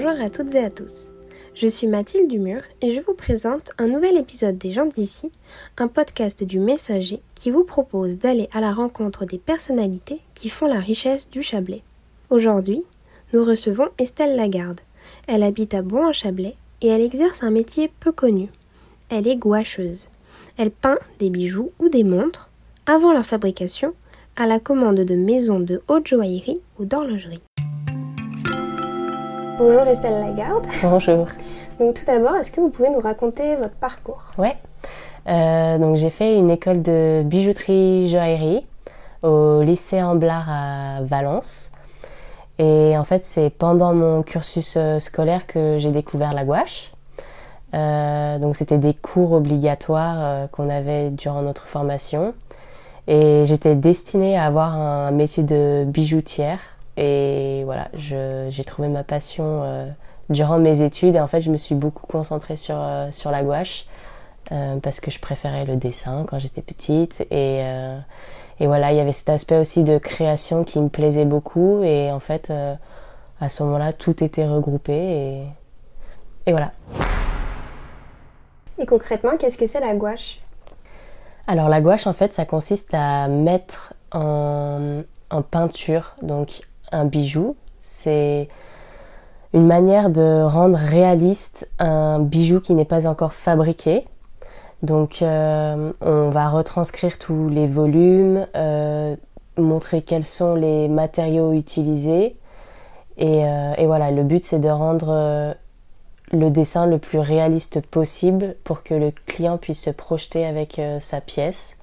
Bonjour à toutes et à tous. Je suis Mathilde Dumur et je vous présente un nouvel épisode des gens d'ici, un podcast du Messager qui vous propose d'aller à la rencontre des personnalités qui font la richesse du Chablais. Aujourd'hui, nous recevons Estelle Lagarde. Elle habite à Bon-en-Chablais et elle exerce un métier peu connu. Elle est gouacheuse. Elle peint des bijoux ou des montres avant leur fabrication à la commande de maisons de haute joaillerie ou d'horlogerie. Bonjour Estelle Lagarde. Bonjour. Donc tout d'abord, est-ce que vous pouvez nous raconter votre parcours? Ouais. Euh, donc j'ai fait une école de bijouterie joaillerie au lycée Amblard à Valence. Et en fait, c'est pendant mon cursus euh, scolaire que j'ai découvert la gouache. Euh, donc c'était des cours obligatoires qu'on avait durant notre formation. Et j'étais destinée à avoir un métier de bijoutière. Et voilà, j'ai trouvé ma passion durant mes études. Et en fait, je me suis beaucoup concentrée sur, sur la gouache. parce que je préférais le dessin quand j'étais petite et, et voilà, il y avait cet aspect aussi de création qui me plaisait beaucoup. Et en fait, euh, à ce moment-là, tout était regroupé. Et, et voilà. Et concrètement, qu'est-ce que c'est la gouache? Alors la gouache, en fait, ça consiste à mettre en, en peinture donc un bijou. C'est une manière de rendre réaliste un bijou qui n'est pas encore fabriqué. Donc euh, on va retranscrire tous les volumes, euh, montrer quels sont les matériaux utilisés. Et, euh, et voilà, le but c'est de rendre le dessin le plus réaliste possible pour que le client puisse se projeter avec sa pièce.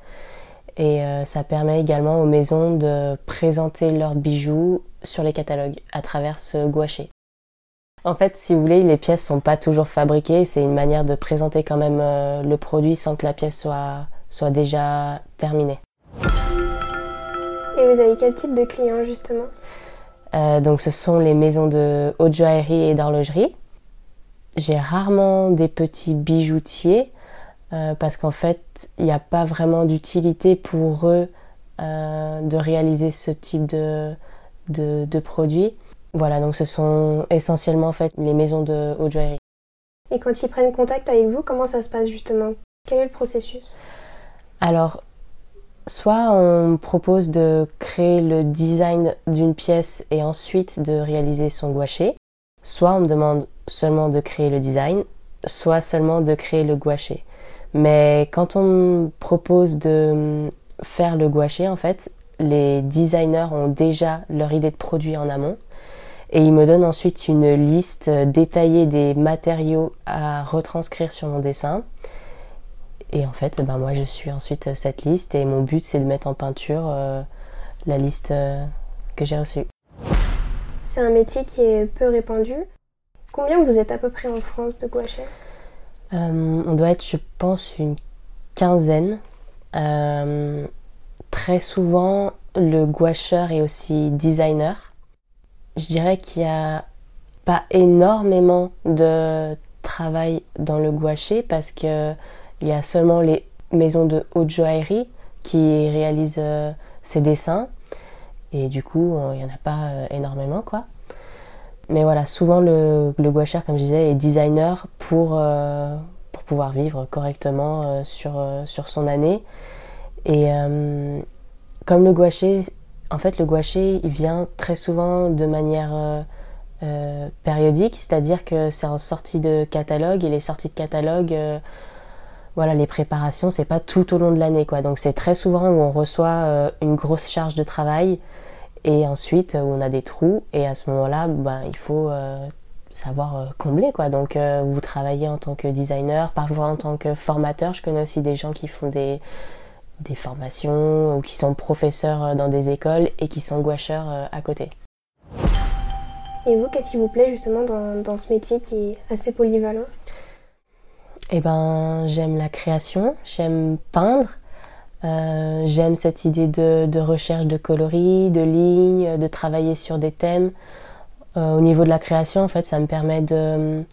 Et ça permet également aux maisons de présenter leurs bijoux sur les catalogues à travers ce gouaché. En fait, si vous voulez, les pièces sont pas toujours fabriquées. C'est une manière de présenter quand même euh, le produit sans que la pièce soit, soit déjà terminée. Et vous avez quel type de clients justement? Euh, Donc, ce sont les maisons de haute joaillerie et d'horlogerie. J'ai rarement des petits bijoutiers euh, parce qu'en fait, il n'y a pas vraiment d'utilité pour eux de réaliser ce type de, de, de produit. Voilà, donc ce sont essentiellement en fait les maisons de haute joaillerie. Et quand ils prennent contact avec vous, comment ça se passe justement? Quel est le processus? Alors, soit on propose de créer le design d'une pièce et ensuite de réaliser son gouaché, soit on me demande seulement de créer le design, soit seulement de créer le gouaché. Mais quand on propose de faire le gouaché, en fait, les designers ont déjà leur idée de produit en amont et il me donne ensuite une liste détaillée des matériaux à retranscrire sur mon dessin. Et en fait, ben moi je suis ensuite cette liste et mon but c'est de mettre en peinture euh, la liste euh, que j'ai reçue. C'est un métier qui est peu répandu. Combien vous êtes à peu près en France de gouachers euh, On doit être, je pense, une quinzaine. très souvent, le gouacheur est aussi designer je dirais qu'il n'y a pas énormément de travail dans le gouaché parce que il y a seulement les maisons de haute joaillerie qui réalisent euh, ces dessins et du coup il n'y en a pas euh, énormément quoi. Mais voilà, souvent le, le gouacher, comme je disais, est designer pour, euh, pour pouvoir vivre correctement sur, sur son année. Et comme le gouaché en fait, le gouaché, il vient très souvent de manière euh, euh, périodique, c'est-à-dire que c'est en sortie de catalogue et les sorties de catalogue, euh, voilà, les préparations, c'est pas tout au long de l'année, quoi. Donc c'est très souvent où on reçoit une grosse charge de travail et ensuite où on a des trous et à ce moment-là, ben, il faut savoir combler, quoi. Donc vous travaillez en tant que designer, parfois en tant que formateur. Je connais aussi des gens qui font des des formations ou qui sont professeurs euh, dans des écoles et qui sont gouacheurs euh, à côté. Et vous, qu'est-ce qui vous plaît justement dans, ce métier qui est assez polyvalent? Eh ben, j'aime la création, j'aime peindre, euh, j'aime cette idée de, recherche de coloris, de lignes, de travailler sur des thèmes. au niveau de la création, en fait, ça me permet de,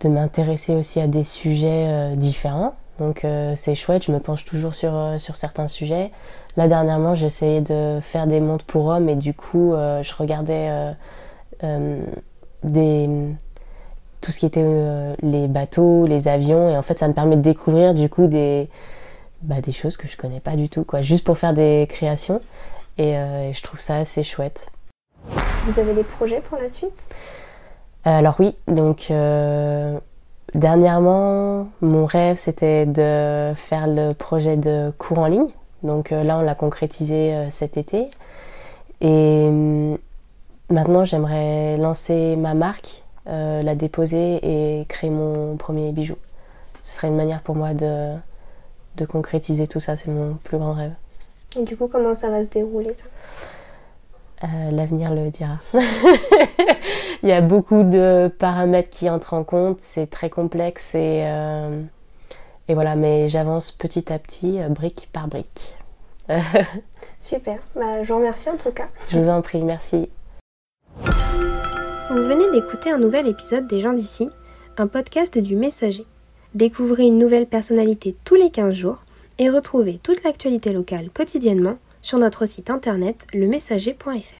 de m'intéresser aussi à des sujets différents. Donc euh, c'est chouette, je me penche toujours sur, euh, sur certains sujets. Là dernièrement j'essayais de faire des montres pour hommes et du coup euh, je regardais des tout ce qui était euh, les bateaux, les avions, et en fait ça me permet de découvrir du coup des, bah, des choses que je connais pas du tout, quoi, juste pour faire des créations, et, euh, je trouve ça assez chouette. Vous avez des projets pour la suite? Alors oui, donc dernièrement mon rêve c'était de faire le projet de cours en ligne, donc là on l'a concrétisé cet été, et hum, maintenant j'aimerais lancer ma marque euh, la déposer et créer mon premier bijou. Ce serait une manière pour moi de, de concrétiser tout ça, c'est mon plus grand rêve. Et du coup, comment ça va se dérouler ça? Euh, L'avenir le dira. Il y a beaucoup de paramètres qui entrent en compte, c'est très complexe et, euh, et voilà, mais j'avance petit à petit, brique par brique. Super, bah, je vous remercie en tout cas. Je vous en prie, merci. Vous venez d'écouter un nouvel épisode des gens d'ici, un podcast du Messager. Découvrez une nouvelle personnalité tous les 15 jours et retrouvez toute l'actualité locale quotidiennement sur notre site internet lemessager.fr.